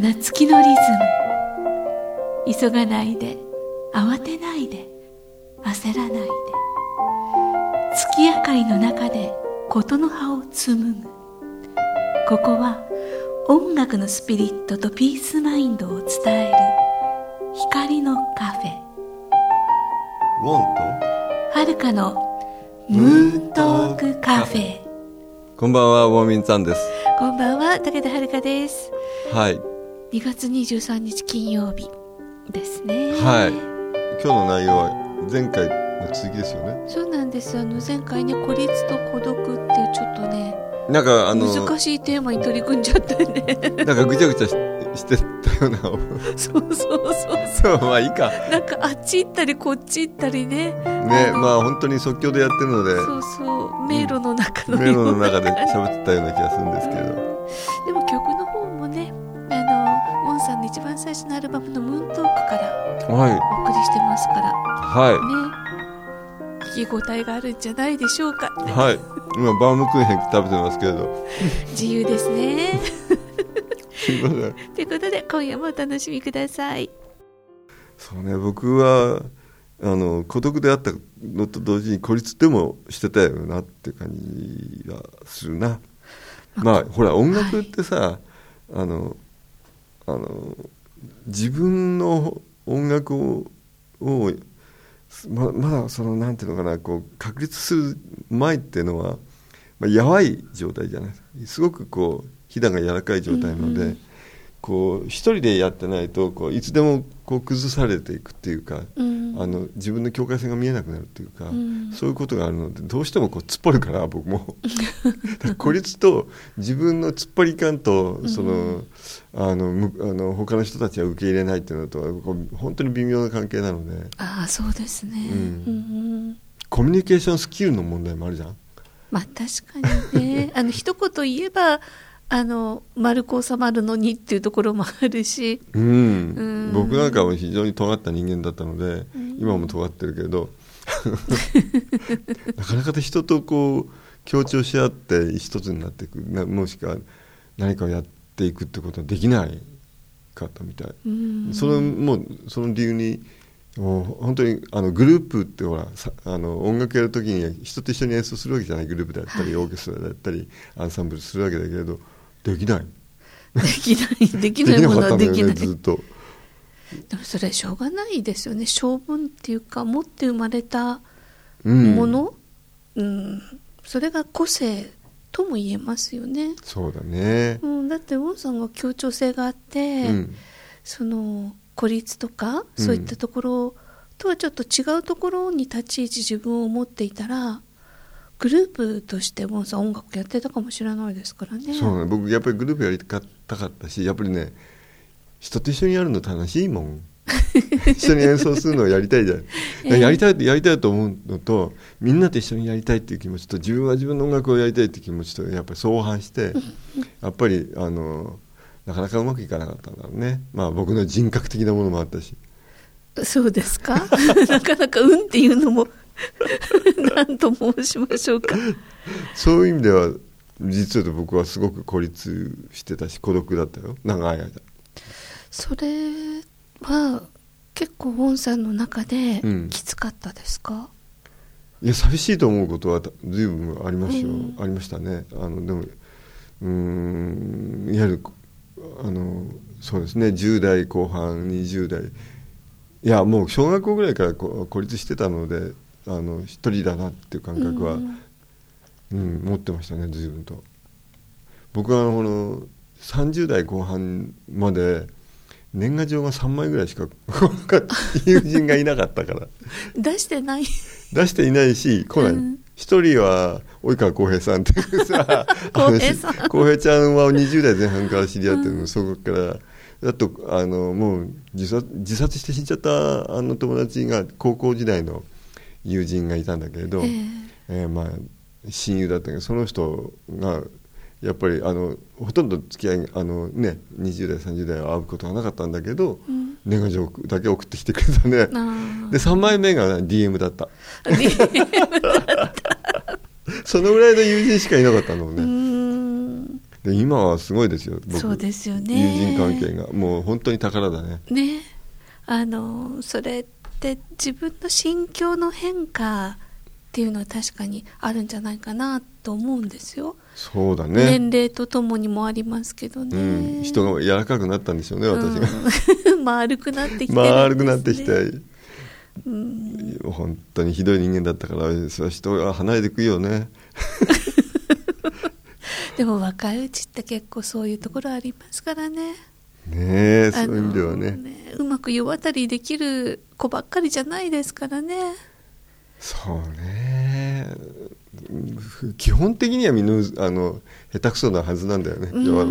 な月のリズム。急がないで慌てないで焦らないで。月明かりの中で事の葉を紡ぐ。ここは音楽のスピリットとピースマインドを伝える。光のカフェ。ウォンはるかのムーントークカフェ。とこんばんはウォーミンさんです。こんばんは武田遥です。はい2月23日金曜日ですね。はい。今日の内容は前回の続きですよね。そうなんです。あの前回ね孤立と孤独っていうちょっとねなんかあの難しいテーマに取り組んじゃったよね。なんかぐちゃぐちゃししてたような。そうそうそうそう。まあいいか。なんかあっち行ったりこっち行ったりね。ねまあ本当に即興でやってるので。そうそう。迷路の中の迷路の中で喋ってたような気がするんですけど。でも曲の一番最初のアルバムの「ムーントーク」からはい。お送りしてますから。はね。聞き応えがあるんじゃないでしょうか。いはい。今バームクーヘン食べてますけれど。自由ですね。すいません。ということで今夜もお楽しみください。そうね僕はあの孤独であったのと同時に孤立でもしてたよなって感じがするな。まあほら音楽ってさ、あのあの自分の音楽ををままだそのなんていうのかなこう確立する前っていうのは、まあ、やわい状態じゃないですごくこうひだが柔らかい状態なので、うんうん。こう一人でやってないとこういつでもこう崩されていくっていうか、うん。あの自分の境界線が見えなくなるっていうか、うん。そういうことがあるのでどうしてもこう突っ張るから僕も。孤立と自分の突っ張り感とその、あのむあの他の人たちは受け入れないっていうのとはこう本当に微妙な関係なので。ああそうですね、うんうん。コミュニケーションスキルの問題もあるじゃん。まあ確かにね。あの一言言えばあの丸く収まるのにっていうところもあるし。うん、うん。僕なんかは非常に尖った人間だったので、今も尖ってるけど なかなか人とこう協調し合って一つになっていくなもしくは何かをやっていくってことはできないかったみたい、うん。そのもうその理由にもう本当にあのグループってほらさあの音楽やる時に人と一緒に演奏するわけじゃない。グループだったり、はい。オーケストラだったりアンサンブルするわけだけれどできない。できないできなないものはできない。ねずっと。でもそれはしょうがないですよね。性分っていうか持って生まれたうん。もの、うん。それが個性とも言えますよね、そうだね。うん、だってウォンさんが協調性があって、うん、その孤立とかそういったところとはちょっと違うところに立ち位置自分を持っていたらグループとしてウォンさん音楽やってたかもしれないですからねそうね。僕やっぱりグループやりたかったし、やっぱりね、人と一緒にやるの楽しいもん。一緒に演奏するのをやりたいじゃん。ええやりたいやりたいと思うのと、みんなと一緒にやりたいっていう気持ちと、自分は自分の音楽をやりたいっていう気持ちと、やっぱり相反して、やっぱりあのなかなかうまくいかなかったんだろうね。まあ僕の人格的なものもあったし。そうですか？なかなか「うん」っていうのも 何と申しましょうか。そういう意味では実は僕はすごく孤立してたし孤独だったよ。長い間。それは結構ウォンさんの中でうん。きつかったですか、いや寂しいと思うことは随分ありますよ、うん。ありましたね。あのでもうーんいわゆるあのそうですね。10代後半20代。いやもう小学校ぐらいからこ孤立してたのであの一人だなっていう感覚は、うん。うん、持ってましたね随分と。僕はこの30代後半まで年賀状が3枚ぐらいしか 友人がいなかったから。出してない。出していないし来ない。うん。一、人は及川浩平さんっていうさ 浩平ちゃんは20代前半から知り合ってるの、そこから。あとあのもう自殺自殺して死んじゃったあの友達が高校時代の友人がいたんだけれど、ええ。えーまあ親友だったけどその人がやっぱりあのほとんど付き合いあの、ね、20代30代は会うことがなかったんだけど、うん。年賀状だけ送ってきてくれたね。あで3枚目が DM だった。あで そのぐらいの友人しかいなかったのうね、で今はすごいですよ。僕そうですよね。友人関係が。もう本当に宝だね。ね。あのそれって自分の心境の変化っていうのは確かにあるんじゃないかなと思うんですよ、そうだね。年齢とともにもありますけどね、うん、人が柔らかくなったんでしょうね私が、うん 丸くなってきてね、丸くなってきてうん。本当にひどい人間だったからそれは人が離れていくよね。でも若いうちって結構そういうところありますからね。ねえそういう意味ではね。うまく世渡りできる子ばっかりじゃないですからね。そうね。うん基本的にはみんなあの下手くそなはずなんだよね、うんう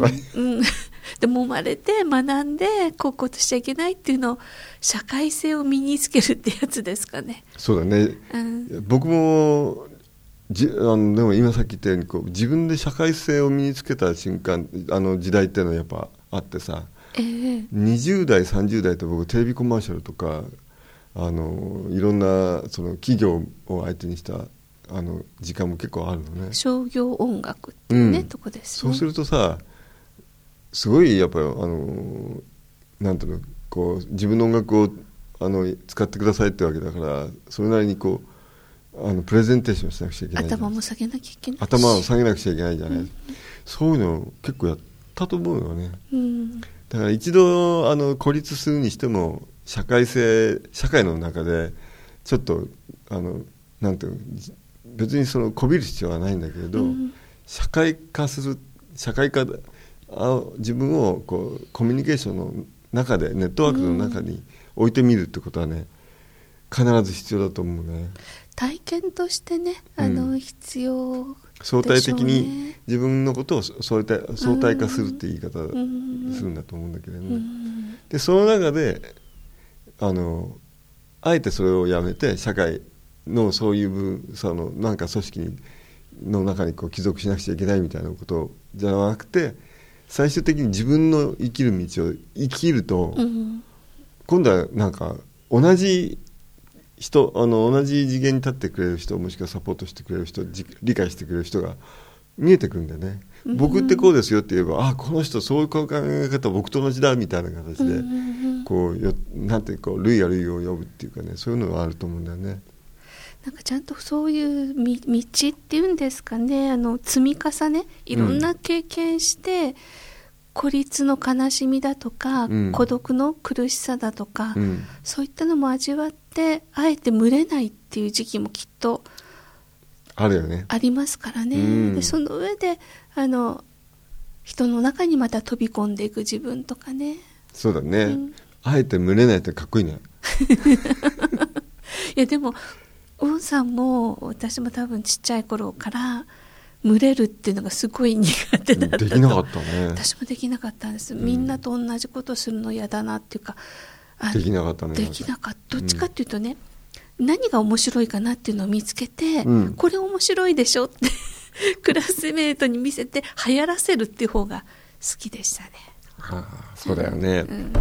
ん、でも生まれて学んでこうこうとしちゃいけないっていうのを社会性を身につけるってやつですかね、そうだね。うん、僕もじあのでも今さっき言ったようにこう自分で社会性を身につけた瞬間あの時代っていうのはやっぱあってさええ。20代30代って僕テレビコマーシャルとかあのいろんなその企業を相手にしたあの時間も結構あるのね。商業音楽ってね、うん。とこですね。そうするとさすごいやっぱりあのなんていうのこう自分の音楽をあの使ってくださいってわけだからそれなりにこうあのプレゼンテーションしなくちゃいけない頭も下げなきゃいけないし。頭を下げなくちゃいけないじゃない、そういうの結構やったと思うよね。うんだから一度あの孤立するにしても社会性社会の中でちょっとあのなんていう別にそのこびる必要はないんだけれど、うん。社会化する社会化であ自分をこうコミュニケーションの中でネットワークの中に置いてみるってことはね必ず必要だと思うね。体験としてねあの、うん。必要相対的にね。自分のことを相対相対化するって言い方んするんだと思うんだけれどね、うん。でその中であのあえてそれをやめて社会のそういう部そのなんか組織にの中にこう帰属しなくちゃいけないみたいなことじゃなくて最終的に自分の生きる道を生きると、うん。今度はなんか同じ人あの同じ次元に立ってくれる人もしくはサポートしてくれる人じ理解してくれる人が見えてくるんだよね、うん僕ってこうですよって言えばあこの人そういう考え方僕と同じだみたいな形で、うんこうよなんていうか類や類を呼ぶっていうかねそういうのがあると思うんだよね。なんかちゃんとそういうみ道っていうんですかねあの積み重ねいろんな経験して、孤立の悲しみだとか、うん。孤独の苦しさだとか、うん、そういったのも味わってあえて群れないっていう時期もきっとあるよね。ありますからね、うん。でその上であの人の中にまた飛び込んでいく自分とかね。そうだね、うん。あえて群れないってかっこいいね。いやでもウンさんも私も多分ちっちゃい頃から群れるっていうのがすごい苦手だったと。できなかったね。私もできなかったんです、みんなと同じことするの嫌だなっていうかあできなかったね。できなかった。どっちかっていうとね、何が面白いかなっていうのを見つけて、うん。これ面白いでしょって クラスメートに見せて流行らせるっていう方が好きでしたね。はあ、そうだよね。うん。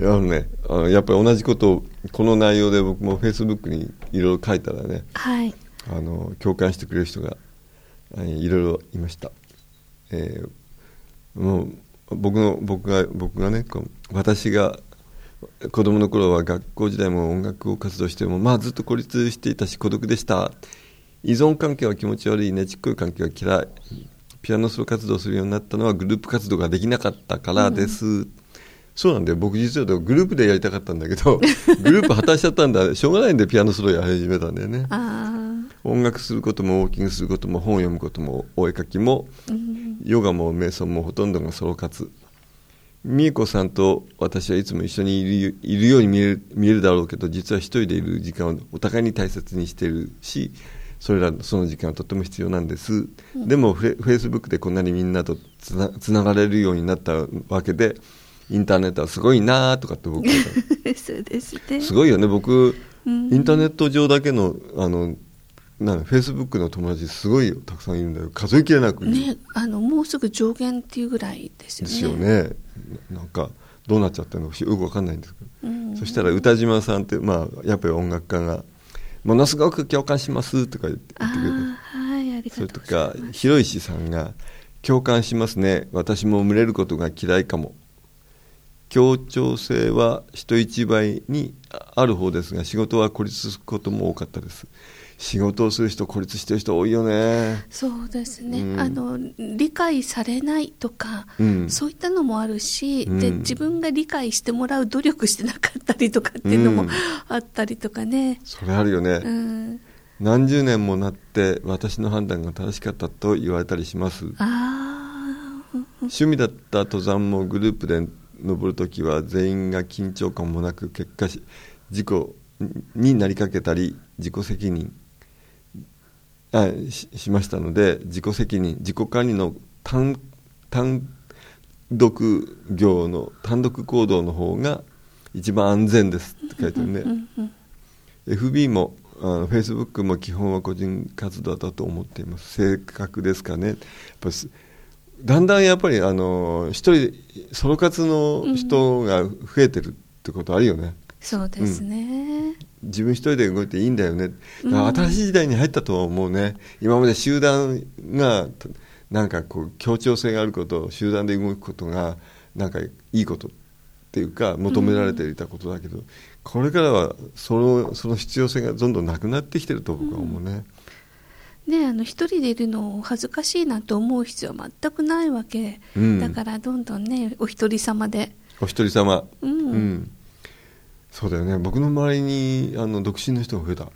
あのねあのやっぱり同じことをこの内容で僕もフェイスブックにいろいろ書いたらねはい、あの共感してくれる人がえーいろいろいました、えーもう僕の僕が僕がねこう私が子供の頃は学校時代も音楽を活動してもまあずっと孤立していたし孤独でした。依存関係は気持ち悪いねちっこい関係は嫌い。ピアノソロ活動するようになったのはグループ活動ができなかったからです、そうなんだよ。僕実はグループでやりたかったんだけどグループ果たしちゃったんだ。しょうがないんでピアノソロやり始めたんだよね。あ音楽することもウォーキングすることも本を読むこともお絵描きもーうん。ヨガも瞑想もほとんどがソロ活。美恵子さんと私はいつも一緒にいるいるように見える見えるだろうけど実は一人でいる時間をお互いに大切にしているしそれらその時間はとても必要なんです、でもフェイスブックでこんなにみんなとつなつながれるようになったわけでインターネットはすごいなとかって僕は そうですね。すごいよね。僕、うん。インターネット上だけのあのなんフェイスブックの友達すごいたくさんいるんだよ。数えきれなくねあのもうすぐ上限っていうぐらいですよね。ですよね。なんかどうなっちゃってるのかよくわかんないんですけど、うん。そしたら歌島さんって、まあ、やっぱり音楽家が「ものすごく共感します」とか言ってくれて。ーはいありがとうそれとございかます。広石さんが共感しますね。私も群れることが嫌いかも。協調性は人一倍にある方ですが仕事は孤立することも多かったです仕事をする人孤立してる人多いよね。そうですね、うん。あの理解されないとか、うん。そういったのもあるし、うん。で自分が理解してもらう努力してなかったりとかっていうのもうん。あったりとかね、それあるよね、うん、何十年もなって私の判断が正しかったと言われたりします。ああ趣味だった登山もグループで登るときは全員が緊張感もなく結果し事故になりかけたり自己責任あししましたので自己責任自己管理の単単独業の単独行動の方が一番安全ですって書いてあるね、うんうん FB もあの Facebook も基本は個人活動だと思っています。正確ですかね。やっぱすだんだんやっぱりあの一人ソロ活の人が増えてるってことあるよね、そうですね、自分一人で動いていいんだよね。新しい時代に入ったとは思うね。今まで集団がなんかこう協調性があること集団で動くことがなんかいいことっていうか求められていたことだけど、これからはそのその必要性がどんどんなくなってきてると僕は思うね、ねあの一人でいるのを恥ずかしいなと思う必要は全くないわけ、うん。だからどんどんねお一人様で。お一人様。うんそうだよね。僕の周りにあの独身の人が増えた。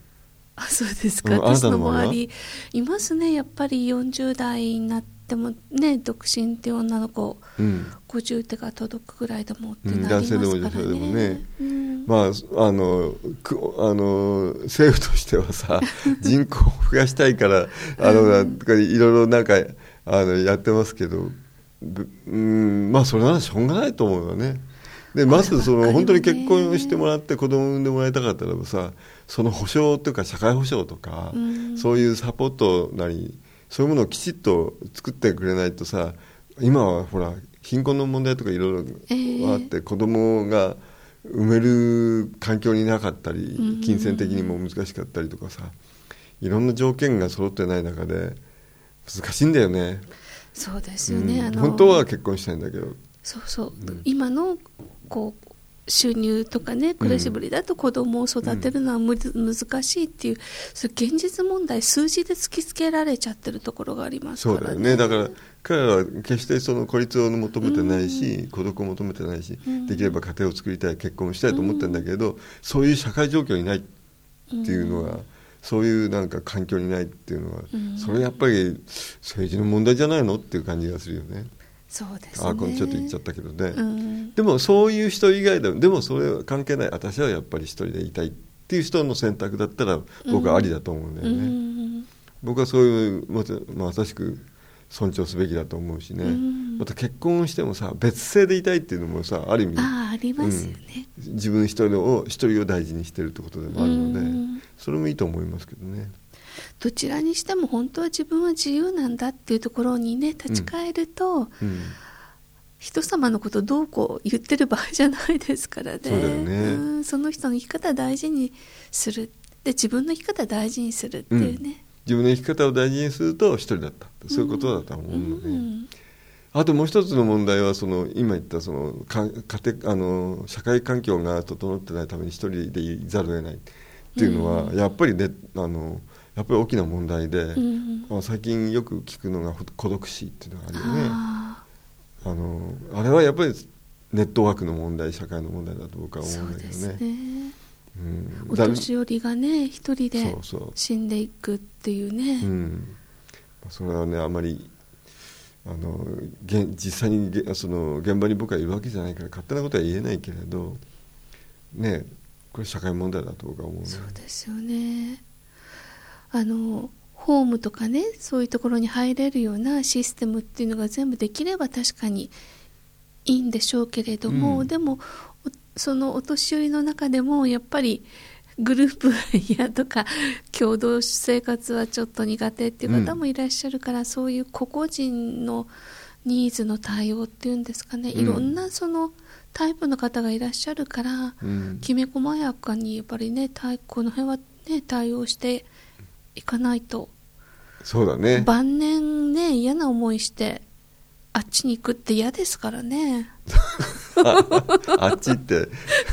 あそうですか、うん私のたの周りいますね。やっぱり40代になってもね独身って女の子うん。50手が届くぐらいでもってうんなりますからね、男性でも女性でもね。うん。まあ、あのくあの政府としてはさ 人口を増やしたいからあの、なんいろいろなんかあのやってますけどぶうんまあそれならしょうがないと思うよねでまずその本当に結婚してもらって子供産んでもらいたかったらばさその保障というか社会保障とか、うん。そういうサポートなりそういうものをきちっと作ってくれないとさ今はほら貧困の問題とかいろいろあって、子供が産める環境になかったりうん。金銭的にも難しかったりとかさいろんな条件が揃ってない中で難しいんだよね。そうですよね、うん本当は結婚したいんだけど。そうそう、ん。今のこう収入とかね暮らしぶりだと子供を育てるのはむず難しいっていうそれ現実問題数字で突きつけられちゃってるところがありますそうだよからね。ねだから彼らは決してその孤立を求めてないし、孤独を求めてないし、うん。できれば家庭を作りたい結婚したいと思ってるんだけど、そういう社会状況にないっていうのは、そういうなんか環境にないっていうのは、うん。それやっぱり政治の問題じゃないのっていう感じがするよね。そうですね。あこれちょっと言っちゃったけどね、うん。でもそういう人以外でもでもそれは関係ない。私はやっぱり一人でいたいっていう人の選択だったら僕はありだと思うんだよね、うん。僕はそういうまたまさしく尊重すべきだと思うしね、うん。また結婚してもさ別姓でいたいっていうのもさある意味ああありますよね、自分一人を一人を大事にしてるってことでもあるので、うん。それもいいと思いますけどねどちらにしても本当は自分は自由なんだっていうところにね立ち返ると、うん。人様のことどうこう言ってる場合じゃないですからね。そうだよね。うんその人の生き方を大事にする。で自分の生き方を大事にするっていうね、自分の生き方を大事にすると一人だった。そういうことだと思うので、うん。あともう一つの問題はその今言ったそのか家庭あの社会環境が整ってないために一人でいざるを得ないっていうのは、やっぱりねあのやっぱり大きな問題で、うんあ最近よく聞くのがほ孤独死っていうのがあるよね。ああのあれはやっぱりネットワークの問題社会の問題だと僕あは思そううんでだけどね。すね。うん。お年寄りがね一人でそうそう。死んでいくっていうね。うん、それはねあまりあの現実際にげその現場に僕はいるわけじゃないから勝手なことは言えないけれどねこれ社会問題だと僕は思うね。そうですよねあのホームとかねそういうところに入れるようなシステムっていうのが全部できれば確かにいいんでしょうけれども、うん。でもおそのお年寄りの中でもやっぱりグループやとか共同生活はちょっと苦手っていう方もいらっしゃるから、そういう個々人のニーズの対応っていうんですかね、うん。いろんなそのタイプの方がいらっしゃるから、うん。きめ細やかにやっぱりね対この辺はね対応していかないと、そうだね。晩年ね嫌な思いしてあっちに行くって嫌ですからね。あっちって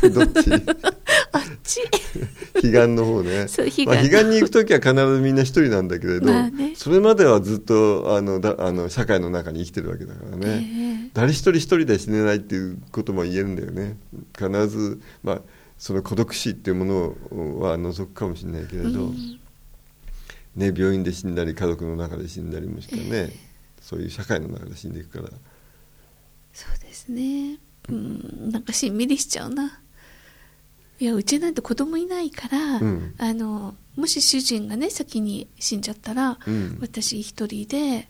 どっち？あっち。彼岸の方ね。そう彼岸。まあ、彼岸に行く時は必ずみんな一人なんだけれど、まあね。それまではずっとあのだあの社会の中に生きてるわけだからね、ええ。誰一人一人で死ねないっていうことも言えるんだよね。必ず、まあ、その孤独死っていうものは除くかもしれないけれど、うんね、病院で死んだり家族の中で死んだりもしくはね、そういう社会の中で死んでいくから。そうですね。うんなんかしんみりしちゃうな。いやうちなんて子供いないから、うん。あのもし主人がね先に死んじゃったら、うん。私一人で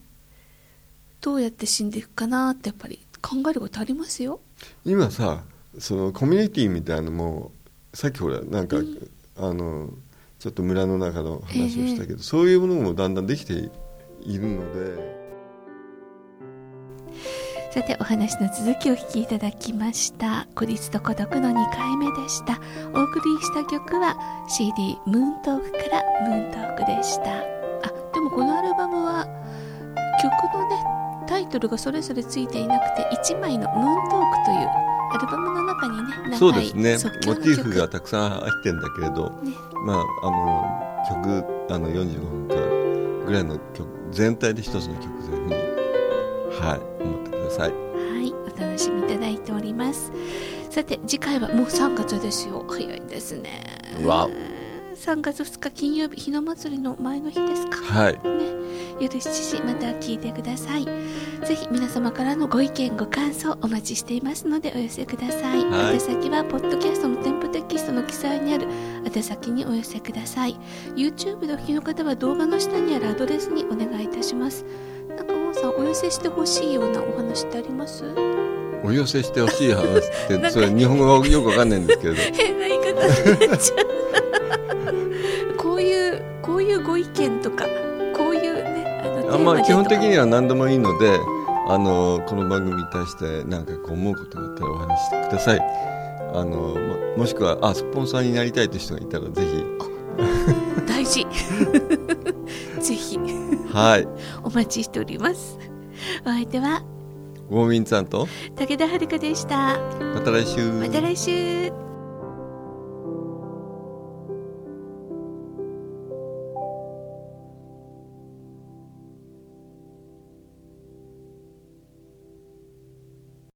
どうやって死んでいくかなってやっぱり考えることありますよ。今さそのコミュニティみたいなのもさっきほらなんか、あのちょっと村の中の話をしたけど、そういうものもだんだんできているので。さてお話の続きをお聞きいただきました。孤立と孤独の2回目でした。お送りした曲は CD ムーントークからムーントークでした。あでもこのアルバムは曲のねタイトルがそれぞれついていなくて1枚のムーントークというアルバムの中にねそうですねモチーフ曲がたくさん入ってるんだけれど、ねまああの曲あの45分間ぐらいの曲全体で一つの曲というふうにはい思ってくださいはい、お楽しみいただいております。さて、次回はもう3月ですよ。早いですね。わお3月2日金曜日、日の祭りの前の日ですか。はいね、夜7時また聞いてください。ぜひ皆様からのご意見、ご感想お待ちしています。のでお寄せください。はい宛先は、ポッドキャストの添付テキストの記載にある宛先にお寄せください。YouTube でお聞きの方は動画の下にあるアドレスにお願いいたします。なんか、王さん、お寄せしてほしいようなお話ってありますお寄せしてほしい話ってそれ日本語がよくわかんないんです。けど変な言い方になっちゃうこういうこういうご意見とかあま基本的にはは何でもいいのであのこの番組に対して何かこう思うことがあったらお話ししてください。あのももしくはあスポンサーになりたいという人がいたらぜひ。大事。ぜひ。はい。お待ちしております。お相手はウォーミンさんと武田遥でした。また来週。また来週